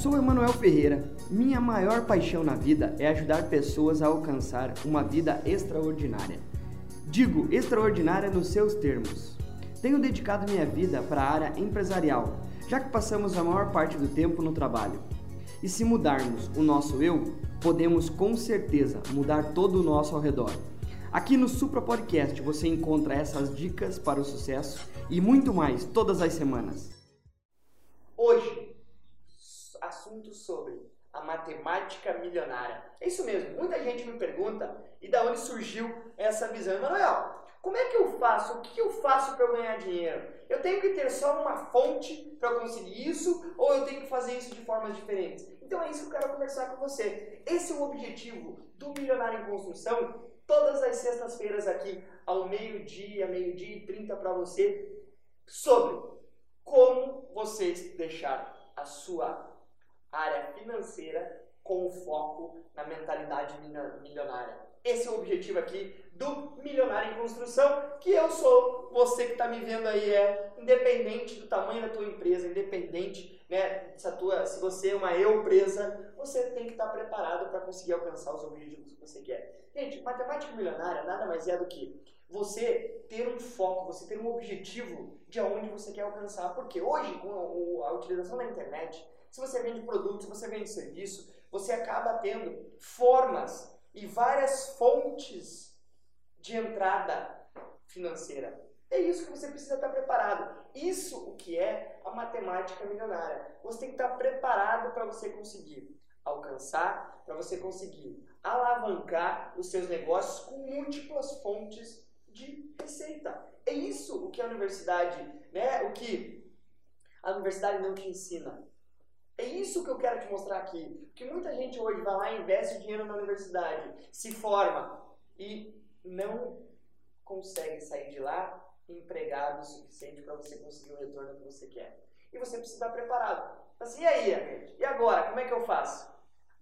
Sou Emanuel Ferreira. Minha maior paixão na vida é ajudar pessoas a alcançar uma vida extraordinária. Digo extraordinária nos seus termos. Tenho dedicado minha vida para a área empresarial, já que passamos a maior parte do tempo no trabalho. E se mudarmos o nosso eu, podemos com certeza mudar todo o nosso ao redor. Aqui no Supra Podcast você encontra essas dicas para o sucesso e muito mais todas as semanas. Hoje, sobre a matemática milionária. É isso mesmo, muita gente me pergunta e da onde surgiu essa visão. Emanuel, como é que eu faço? O que eu faço para ganhar dinheiro? Eu tenho que ter só uma fonte para conseguir isso ou eu tenho que fazer isso de formas diferentes? Então é isso que eu quero conversar com você. Esse é o objetivo do Milionário em Construção. Todas as sextas-feiras aqui, ao meio-dia, meio-dia e trinta para você, sobre como você deixar a sua área financeira com foco na mentalidade milionária. Esse é o objetivo aqui do Milionário em Construção, que eu sou, você que está me vendo aí é independente do tamanho da tua empresa, independente, né, se, a tua, se você é uma empresa, você tem que estar tá preparado para conseguir alcançar os objetivos que você quer. Gente, matemática milionária nada mais é do que você ter um foco, você ter um objetivo de onde você quer alcançar. Porque hoje, com a utilização da internet, se você vende produto, se você vende serviço, você acaba tendo formas e várias fontes de entrada financeira. É isso que você precisa estar preparado. Isso o que é a matemática milionária. Você tem que estar preparado para você conseguir alcançar, para você conseguir alavancar os seus negócios com múltiplas fontes de receita. É isso o que a universidade, né, o que a universidade não te ensina. É isso que eu quero te mostrar aqui. Porque muita gente hoje vai lá, investe dinheiro na universidade, se forma e não consegue sair de lá empregado o suficiente para você conseguir o retorno que você quer. E você precisa estar preparado. Assim, e aí, e agora, como é que eu faço?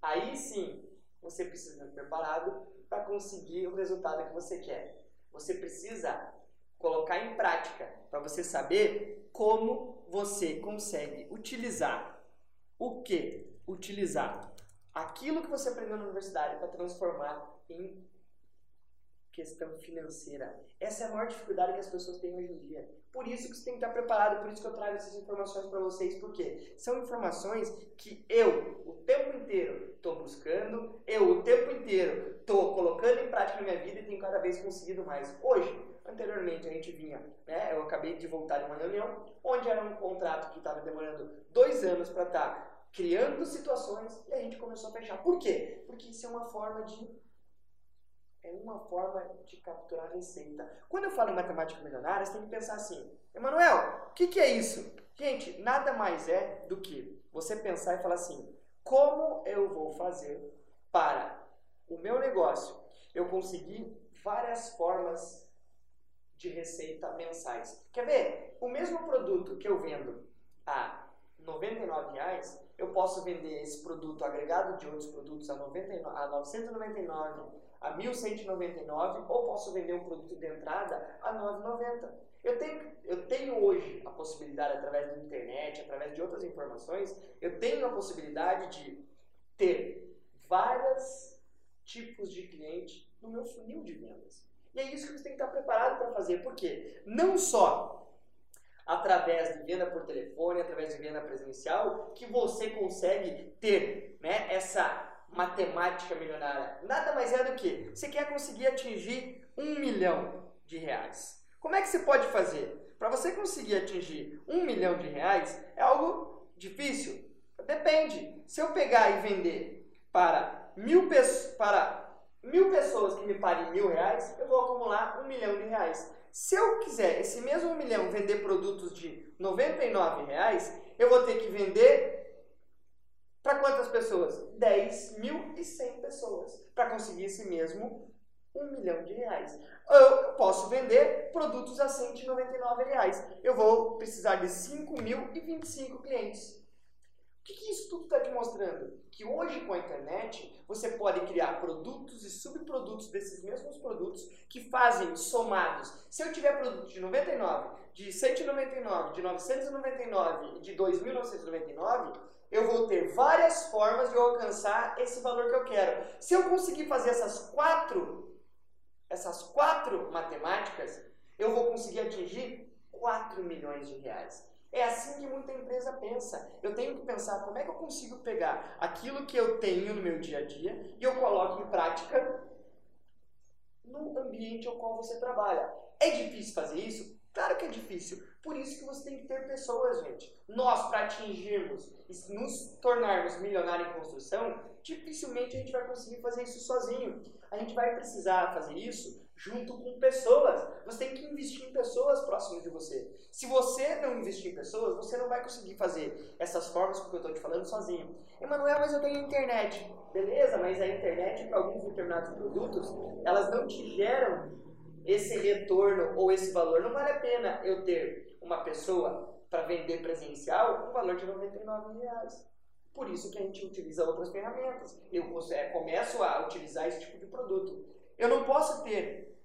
Aí sim, você precisa estar preparado para conseguir o resultado que você quer. Você precisa colocar em prática para você saber como você consegue utilizar o que? Utilizar aquilo que você aprendeu na universidade para transformar em questão financeira. Essa é a maior dificuldade que as pessoas têm hoje em dia. Por isso que você tem que estar preparado, por isso que eu trago essas informações para vocês, porque são informações que eu, o tempo inteiro, estou buscando, eu, o tempo inteiro, estou colocando em prática na minha vida e tenho cada vez conseguido mais. Hoje, anteriormente, a gente vinha, né, eu acabei de voltar de uma reunião, onde era um contrato que estava demorando dois anos para estar tá criando situações e a gente começou a fechar. Por quê? Porque isso é uma forma de é uma forma de capturar receita. Quando eu falo em matemática milionária, você tem que pensar assim, Emanuel, o que, que é isso? Gente, nada mais é do que você pensar e falar assim, como eu vou fazer para o meu negócio eu conseguir várias formas de receita mensais. Quer ver? O mesmo produto que eu vendo a R$ reais, eu posso vender esse produto agregado de outros produtos a, 99, a 999, a 1199 ou posso vender um produto de entrada a 990. Eu tenho, eu tenho hoje a possibilidade, através da internet, através de outras informações, eu tenho a possibilidade de ter vários tipos de cliente no meu funil de vendas. E é isso que você tem que estar preparado para fazer. Por quê? Não só através de venda por telefone, através de venda presencial, que você consegue ter né, essa matemática milionária. Nada mais é do que você quer conseguir atingir um milhão de reais. Como é que você pode fazer? Para você conseguir atingir um milhão de reais é algo difícil? Depende. Se eu pegar e vender para mil, para mil pessoas que me paguem mil reais, eu vou acumular um milhão de reais. Se eu quiser esse mesmo milhão vender produtos de R$ reais, eu vou ter que vender para quantas pessoas? 10.100 pessoas para conseguir esse mesmo um milhão de reais. Eu posso vender produtos a 199 reais. Eu vou precisar de 5.025 clientes. O que, que isso tudo está demonstrando? Que hoje com a internet você pode criar produtos e subprodutos desses mesmos produtos que fazem somados. Se eu tiver produto de 99, de 199, de 999 e de 2.999, eu vou ter várias formas de eu alcançar esse valor que eu quero. Se eu conseguir fazer essas quatro, essas quatro matemáticas, eu vou conseguir atingir 4 milhões de reais. É assim que muita empresa pensa. Eu tenho que pensar como é que eu consigo pegar aquilo que eu tenho no meu dia a dia e eu coloco em prática no ambiente ao qual você trabalha. É difícil fazer isso? Claro que é difícil. Por isso que você tem que ter pessoas, gente. Nós, para atingirmos e nos tornarmos milionários em construção, dificilmente a gente vai conseguir fazer isso sozinho. A gente vai precisar fazer isso junto com pessoas. Você tem que investir em pessoas próximas de você. Se você não investir em pessoas, você não vai conseguir fazer essas formas que eu estou te falando sozinho. Emanuel, mas eu tenho internet. Beleza, mas a internet para alguns determinados produtos, elas não te geram esse retorno ou esse valor. Não vale a pena eu ter uma pessoa para vender presencial um valor de 99 reais. Por isso que a gente utiliza outras ferramentas. Eu começo a utilizar esse tipo de produto. Eu não posso ter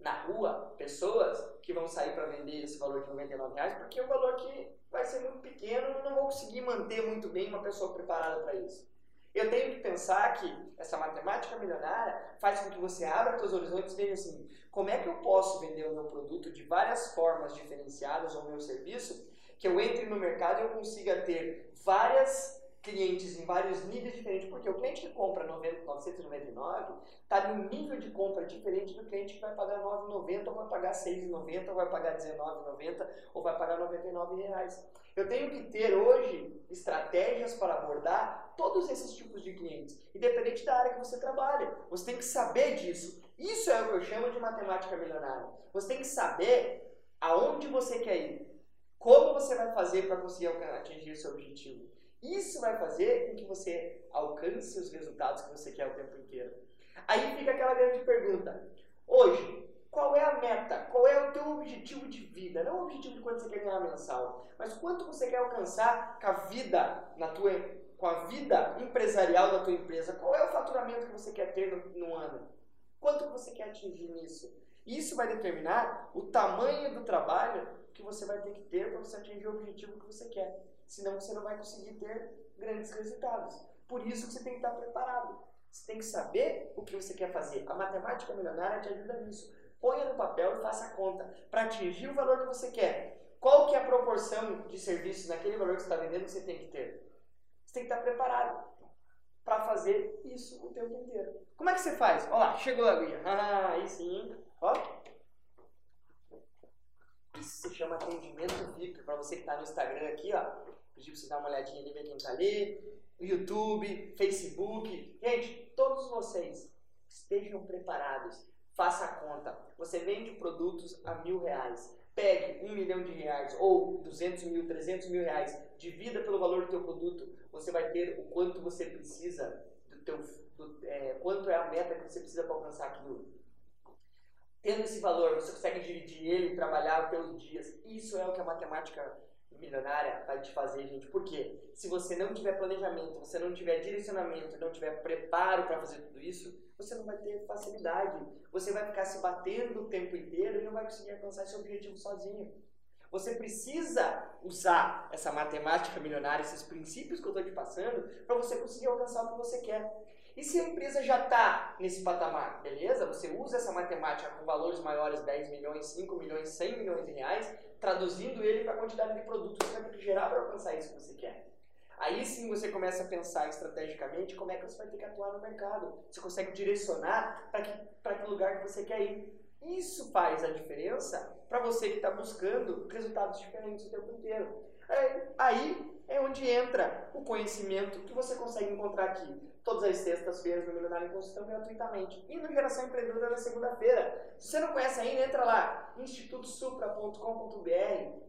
na rua pessoas que vão sair para vender esse valor de 99 reais, porque é um valor que vai ser muito pequeno e não vou conseguir manter muito bem uma pessoa preparada para isso. Eu tenho que pensar que essa matemática milionária faz com que você abra seus horizontes e veja assim, como é que eu posso vender o meu produto de várias formas diferenciadas ou o meu serviço, que eu entre no mercado e eu consiga ter várias clientes em vários níveis diferentes, porque o cliente que compra 999 está num nível de compra diferente do cliente que vai pagar 9,90 ou vai pagar 6,90 ou vai pagar 19,90 ou vai pagar 99 reais. Eu tenho que ter hoje estratégias para abordar todos esses tipos de clientes, independente da área que você trabalha. Você tem que saber disso. Isso é o que eu chamo de matemática milionária. Você tem que saber aonde você quer ir, como você vai fazer para conseguir atingir seu objetivo. Isso vai fazer com que você alcance os resultados que você quer o tempo inteiro. Aí fica aquela grande pergunta. Hoje, qual é a meta? Qual é o teu objetivo de vida? Não o objetivo de quanto você quer ganhar mensal, mas quanto você quer alcançar com a vida na tua com a vida empresarial da tua empresa. Qual é o faturamento que você quer ter no, no ano? Quanto você quer atingir nisso? Isso vai determinar o tamanho do trabalho que você vai ter que ter para você atingir o objetivo que você quer senão você não vai conseguir ter grandes resultados. Por isso que você tem que estar preparado. Você tem que saber o que você quer fazer. A matemática milionária te ajuda nisso. Ponha no papel e faça a conta para atingir o valor que você quer. Qual que é a proporção de serviços naquele valor que você está vendendo que você tem que ter? Você tem que estar preparado para fazer isso o tempo inteiro. Como é que você faz? Olha lá, chegou a aguinha. Ah, aí sim. Ó, isso se chama atendimento VIP. Para você que está no Instagram aqui, ó, pedir para você dar uma olhadinha ali, ver quem está ali. YouTube, Facebook. Gente, todos vocês estejam preparados. Faça a conta. Você vende produtos a mil reais. Pegue um milhão de reais ou 200 mil, 300 mil reais. Divida pelo valor do teu produto. Você vai ter o quanto você precisa do teu, do, é, quanto é a meta que você precisa para alcançar aquilo tendo esse valor, você consegue dividir ele e trabalhar pelos dias. Isso é o que a matemática milionária vai te fazer, gente. Por quê? Se você não tiver planejamento, você não tiver direcionamento, não tiver preparo para fazer tudo isso, você não vai ter facilidade. Você vai ficar se batendo o tempo inteiro e não vai conseguir alcançar esse objetivo sozinho. Você precisa usar essa matemática milionária, esses princípios que eu estou te passando, para você conseguir alcançar o que você quer. E se a empresa já está nesse patamar, beleza? Você usa essa matemática com valores maiores, 10 milhões, 5 milhões, 100 milhões de reais, traduzindo ele para a quantidade de produtos que você vai ter que gerar para alcançar isso que você quer. Aí sim você começa a pensar estrategicamente como é que você vai ter que atuar no mercado. Você consegue direcionar para que, que lugar que você quer ir. Isso faz a diferença para você que está buscando resultados diferentes o tempo inteiro. Aí é onde entra o conhecimento que você consegue encontrar aqui todas as sextas-feiras no Milionário em Construção gratuitamente. E no Geração Empreendedora na segunda-feira. Se você não conhece ainda, entra lá, institutosupra.com.br,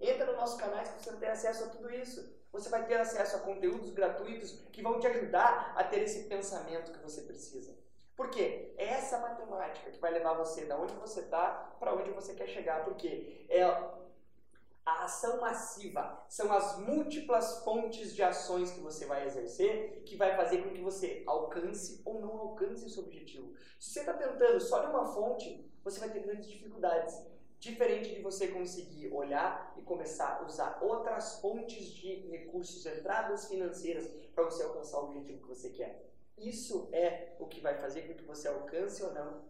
entra no nosso canal que você ter acesso a tudo isso. Você vai ter acesso a conteúdos gratuitos que vão te ajudar a ter esse pensamento que você precisa. Por quê? É essa matemática que vai levar você da onde você está para onde você quer chegar. Porque é A ação massiva são as múltiplas fontes de ações que você vai exercer que vai fazer com que você alcance ou não alcance o seu objetivo. Se você está tentando só de uma fonte, você vai ter grandes dificuldades. Diferente de você conseguir olhar e começar a usar outras fontes de recursos, entradas financeiras para você alcançar o objetivo que você quer. Isso é o que vai fazer com que você alcance ou não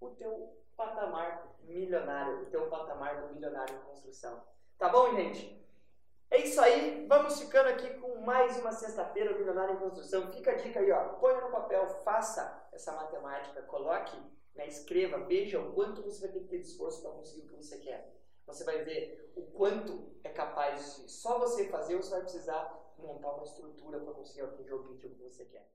o teu patamar milionário, o teu patamar do milionário em construção. Tá bom, gente? É isso aí, vamos ficando aqui com mais uma sexta-feira do Milionário em Construção. Fica a dica aí, ó, põe no papel, faça essa matemática, coloque, né, escreva, veja o quanto você vai ter que ter de esforço para conseguir o que você quer. Você vai ver o quanto é capaz de só você fazer, você vai precisar montar uma estrutura para conseguir atingir o objetivo que você quer.